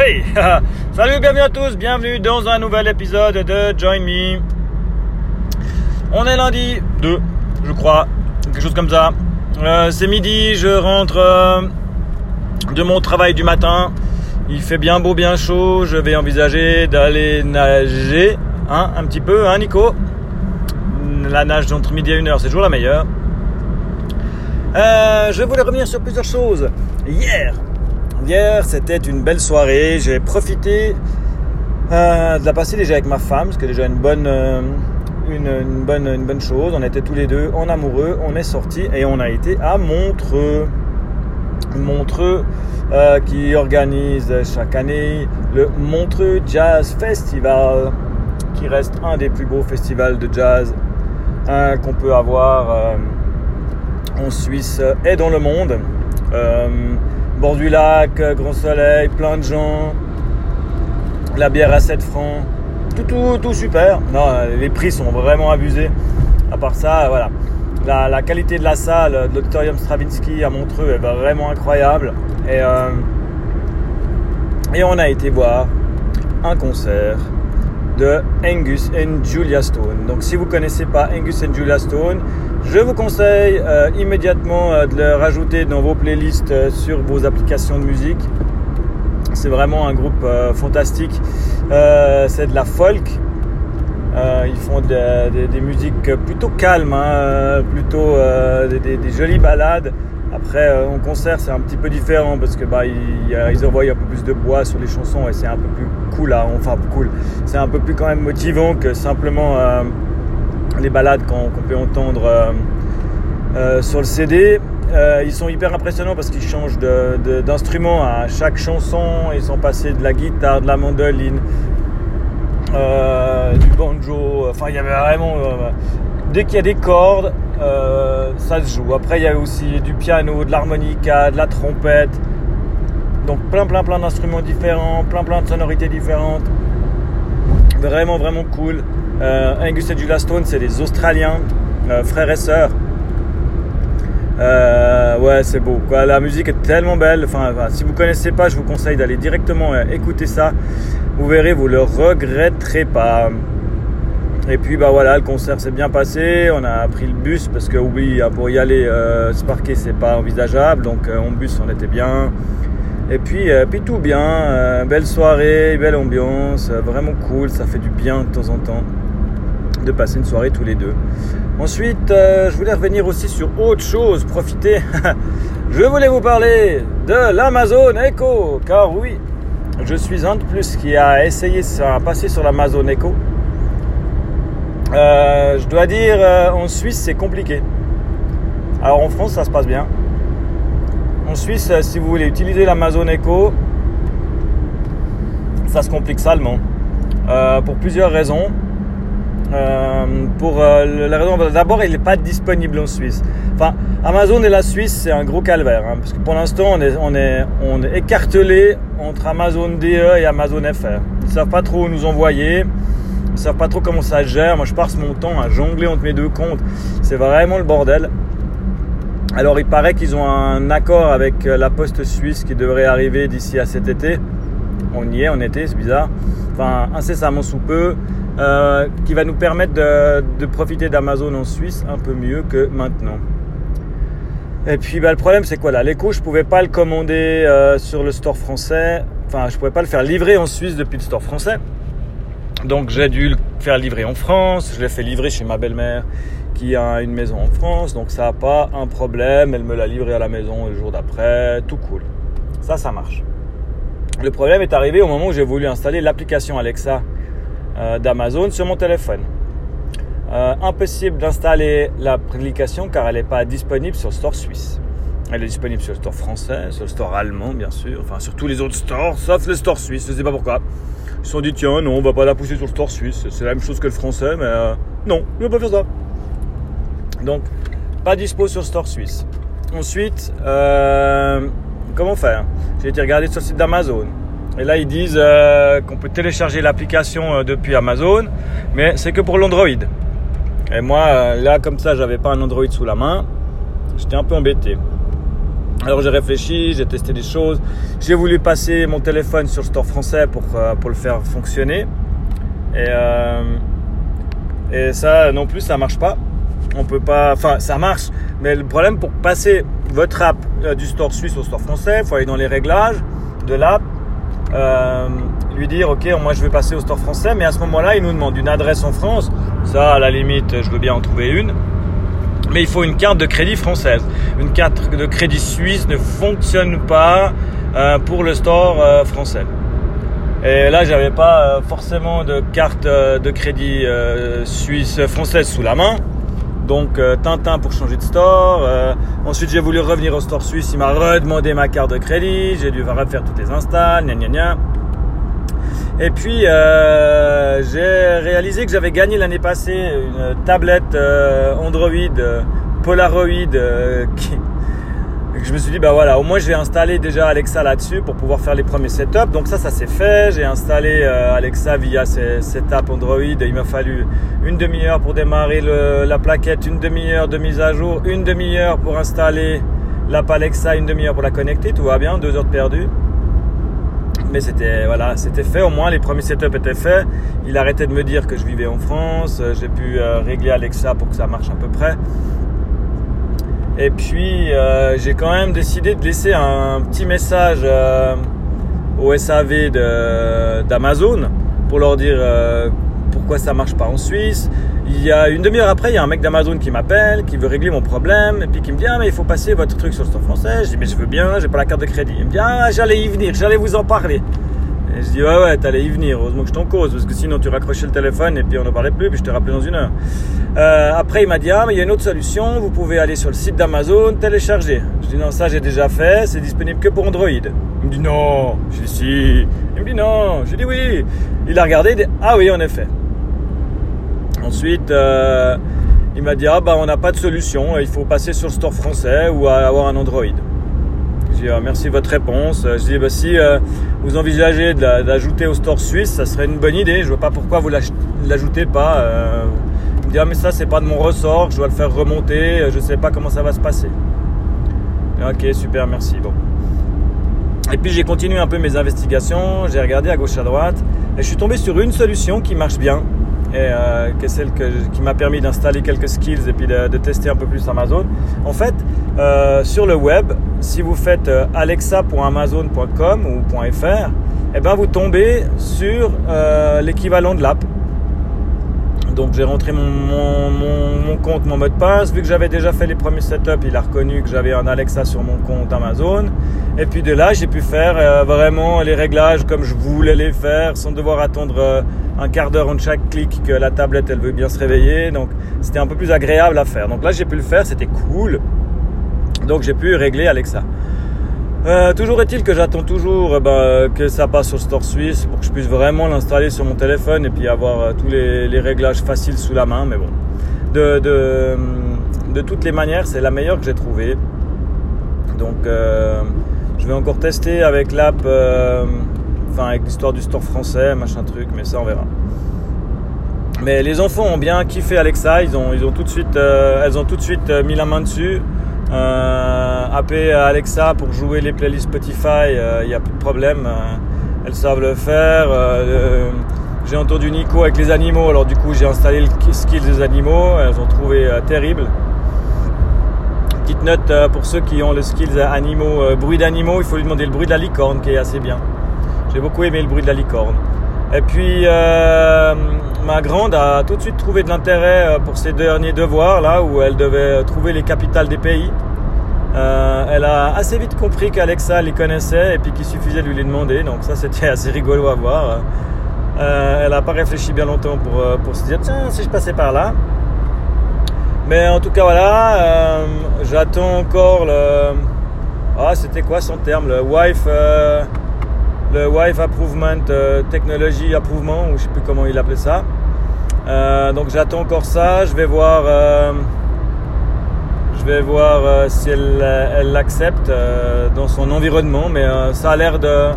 Hey Salut, bienvenue à tous, bienvenue dans un nouvel épisode de Join Me. On est lundi 2, je crois, quelque chose comme ça. Euh, c'est midi, je rentre euh, de mon travail du matin. Il fait bien beau, bien chaud. Je vais envisager d'aller nager, hein, un petit peu, hein, Nico? La nage d'entre midi et 1 heure, c'est toujours la meilleure. Euh, je voulais revenir sur plusieurs choses. Hier, Hier, c'était une belle soirée. J'ai profité euh, de la passer déjà avec ma femme, ce qui est déjà une bonne, euh, une, bonne, une bonne chose. On était tous les deux en amoureux. On est sortis et on a été à Montreux. Montreux euh, qui organise chaque année le Montreux Jazz Festival, qui reste un des plus beaux festivals de jazz qu'on peut avoir en Suisse et dans le monde bord du lac, euh, grand soleil, plein de gens, la bière à 7 francs, tout, super. Non, euh, les prix sont vraiment abusés. À part ça, voilà. La, qualité de la salle, de l'auditorium Stravinsky à Montreux est vraiment incroyable. Et, euh, et on a été voir un concert de Angus and Julia Stone. Donc si vous ne connaissez pas Angus and Julia Stone, je vous conseille euh, immédiatement euh, de le rajouter dans vos playlists euh, sur vos applications de musique. C'est vraiment un groupe fantastique. c'est de la folk. ils font des musiques plutôt calmes, hein, plutôt des, jolies balades. Après, en concert, c'est un petit peu différent parce que bah, ils, envoient un peu plus de bois sur les chansons et c'est un peu plus cool. Hein, enfin, cool. C'est un peu plus quand même motivant que simplement les balades qu'on peut entendre euh, euh, sur le CD. Euh, ils sont hyper impressionnants parce qu'ils changent d'instrument à chaque chanson. Ils sont passés de la guitare, de la mandoline, du banjo. Enfin, il y avait vraiment. dès qu'il y a des cordes, ça se joue. Après, il y a aussi du piano, de l'harmonica, de la trompette. Donc, plein, plein, plein d'instruments différents, plein, plein de sonorités différentes. Vraiment, vraiment cool. Euh, Angus et Julia Stone, c'est des Australiens, euh, frères et sœurs. Euh, ouais, c'est beau. La musique est tellement belle. Enfin, si vous connaissez pas, je vous conseille d'aller directement écouter ça. Vous verrez, vous le regretterez pas. Et puis bah voilà, le concert s'est bien passé. On a pris le bus parce que oui, pour y aller se parquer, c'est pas envisageable. Donc en bus, on était bien. Et puis, puis tout bien, belle soirée, belle ambiance, vraiment cool, ça fait du bien de temps en temps de passer une soirée tous les deux. Ensuite, euh, je voulais revenir aussi sur autre chose, profiter. je voulais vous parler de l'Amazon Echo, car oui, je suis un de plus qui a essayé de passer sur l'Amazon Echo. Euh, je dois dire, euh, en Suisse, c'est compliqué. Alors en France, ça se passe bien. En Suisse, si vous voulez utiliser l'Amazon Echo, ça se complique salement. pour plusieurs raisons. Euh, pour euh, la raison, d'abord, il n'est pas disponible en Suisse. Enfin, Amazon et la Suisse, c'est un gros calvaire, hein, parce que pour l'instant, on est, on, on écartelé entre Amazon DE et Amazon FR. Ils savent pas trop où nous envoyer, ils savent pas trop comment ça gère. Moi, je passe mon temps à jongler entre mes deux comptes. C'est vraiment le bordel. Alors, il paraît qu'ils ont un accord avec euh, la Poste suisse qui devrait arriver d'ici à cet été. On y est en été, c'est bizarre. Enfin, incessamment sous peu. Euh, qui va nous permettre de, profiter d'Amazon en Suisse un peu mieux que maintenant. Et puis bah, le problème c'est quoi là? L'écho je pouvais pas le commander euh, sur le store français, enfin je pouvais pas le faire livrer en Suisse depuis le store français. Donc j'ai dû le faire livrer en France, je l'ai fait livrer chez ma belle-mère qui a une maison en France, donc ça n'a pas un problème, elle me l'a livré à la maison le jour d'après, tout cool. Ça, ça marche. Le problème est arrivé au moment où j'ai voulu installer l'application Alexa euh, d'Amazon sur mon téléphone. Euh, impossible d'installer l'application car elle n'est pas disponible sur le store suisse. Elle est disponible sur le store français, sur le store allemand bien sûr, enfin sur tous les autres stores, sauf le store suisse, je ne sais pas pourquoi. Ils se sont dit tiens non on va pas la pousser sur le store suisse, c'est la même chose que le français mais euh, non, on ne pas faire ça. Donc pas dispo sur le store suisse. Ensuite, comment faire? J'ai été regarder sur le site d'Amazon. Et là, ils disent euh, qu'on peut télécharger l'application euh, depuis Amazon, mais c'est que pour l'Android. Et moi, euh, là, comme ça, j'avais pas un Android sous la main. J'étais un peu embêté. Alors j'ai réfléchi, j'ai testé des choses, j'ai voulu passer mon téléphone sur le store français pour, pour le faire fonctionner. Et, et ça non plus, ça marche pas. On peut pas, enfin ça marche, mais le problème pour passer votre app du store suisse au store français, il faut aller dans les réglages de l'app, lui dire ok moi je vais passer au store français, mais à ce moment-là il nous demande une adresse en France. Ça à la limite je veux bien en trouver une mais il faut une carte de crédit française. Une carte de crédit suisse ne fonctionne pas euh, pour le store euh, français. Et là, j'avais pas euh, forcément de carte de crédit suisse française sous la main. Donc Tintin pour changer de store. ensuite, j'ai voulu revenir au store suisse. Il m'a redemandé ma carte de crédit. J'ai dû refaire toutes les installs. Gna gna gna. Et puis, euh, j'ai réalisé que j'avais gagné l'année passée une tablette euh, Android euh, Polaroid qui, je me suis dit, bah voilà, au moins j'ai installé déjà Alexa là-dessus pour pouvoir faire les premiers setups. Donc ça, ça s'est fait. J'ai installé Alexa via cette app Android. Il m'a fallu une demi-heure pour démarrer la plaquette, une demi-heure de mise à jour, une demi-heure pour installer l'app Alexa, une demi-heure pour la connecter. Tout va bien, deux heures de perdu mais c'était voilà, fait au moins, les premiers setups étaient faits. Il arrêtait de me dire que je vivais en France, euh, j'ai pu euh, régler Alexa pour que ça marche à peu près. Et puis euh, j'ai quand même décidé de laisser un petit message au SAV d'Amazon pour leur dire pourquoi ça marche pas en Suisse. Il y a une demi-heure après, il y a un mec d'Amazon qui m'appelle, qui veut régler mon problème, et puis qui me dit ah mais il faut passer votre truc sur le store français. Je dis mais je veux bien, j'ai pas la carte de crédit. Il me dit ah j'allais y venir, j'allais vous en parler. Et je dis ouais ouais t'allais y venir, heureusement que je t'en cause, parce que sinon tu raccrochais le téléphone et puis on n'en parlait plus, puis je te rappelais dans une heure. Euh, après il m'a dit ah mais il y a une autre solution, vous pouvez aller sur le site d'Amazon, télécharger. Je dis non ça j'ai déjà fait, c'est disponible que pour Android. Il me dit non, je dis si. Il me dit non, je dis oui. Il a regardé, il dit ah oui en effet. Ensuite, euh, il m'a dit ah bah on n'a pas de solution, il faut passer sur le store français ou avoir un Android. Ah, merci de votre réponse. Je dis bah si euh, vous envisagez d'ajouter au store suisse, ça serait une bonne idée. Je vois pas pourquoi vous l'ajoutez pas. Euh. Il me dit ah mais ça c'est pas de mon ressort, je dois le faire remonter, je sais pas comment ça va se passer. Ok super merci bon. Et puis j'ai continué un peu mes investigations, j'ai regardé à gauche à droite et je suis tombé sur une solution qui marche bien et euh, que celle qui m'a permis d'installer quelques skills et puis de, tester un peu plus Amazon. En fait, euh, sur le web, si vous faites euh, alexa.amazon.com ou .fr, eh ben vous tombez sur l'équivalent de l'app. Donc j'ai rentré mon, mon, compte, mon mot de passe. Vu que j'avais déjà fait les premiers setups, il a reconnu que j'avais un Alexa sur mon compte Amazon. Et puis de là, j'ai pu faire vraiment les réglages comme je voulais les faire sans devoir attendre un quart d'heure en chaque clic que la tablette elle veut bien se réveiller. Donc c'était un peu plus agréable à faire. Donc là j'ai pu le faire, c'était cool. Donc j'ai pu régler Alexa. Euh, toujours est-il que j'attends toujours eh ben, que ça passe sur store suisse pour que je puisse vraiment l'installer sur mon téléphone et puis avoir euh, tous les, réglages faciles sous la main. Mais bon, de, de, toutes les manières, c'est la meilleure que j'ai trouvée. Donc euh, je vais encore tester avec l'app avec l'histoire du store français, machin truc, mais ça on verra. Mais les enfants ont bien kiffé Alexa, ils ont, tout de suite, euh, elles ont tout de suite euh, mis la main dessus. Euh, appelé Alexa pour jouer les playlists Spotify, il n'y a plus de problème, elles savent le faire. j'ai entendu Nico avec les animaux, alors du coup j'ai installé le skill des animaux, elles ont trouvé terrible. Petite note pour ceux qui ont le skill animaux, bruit d'animaux, il faut lui demander le bruit de la licorne qui est assez bien. J'ai beaucoup aimé le bruit de la licorne. Et puis euh, ma grande a tout de suite trouvé de l'intérêt euh, pour ses derniers devoirs là où elle devait trouver les capitales des pays. Euh, elle a assez vite compris qu'Alexa les connaissait et puis qu'il suffisait de lui les demander. Donc ça c'était assez rigolo à voir. elle n'a pas réfléchi bien longtemps pour, se dire tiens si je passais par là. Mais en tout cas voilà, j'attends encore le... Ah c'était quoi son terme Le wife le Wife Approvement euh, Technology Approvement, ou je sais plus comment il appelait ça. Euh, donc j'attends encore ça. Je vais voir, euh, je vais voir si elle l'accepte dans son environnement, mais ça a l'air de,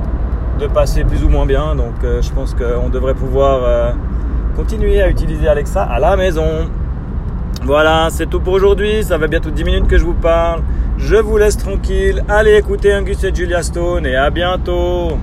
de, passer plus ou moins bien. Donc je pense qu'on devrait pouvoir continuer à utiliser Alexa à la maison. Voilà, c'est tout pour aujourd'hui. Ça fait bientôt 10 minutes que je vous parle. Je vous laisse tranquille. Allez écouter Angus et Julia Stone et à bientôt.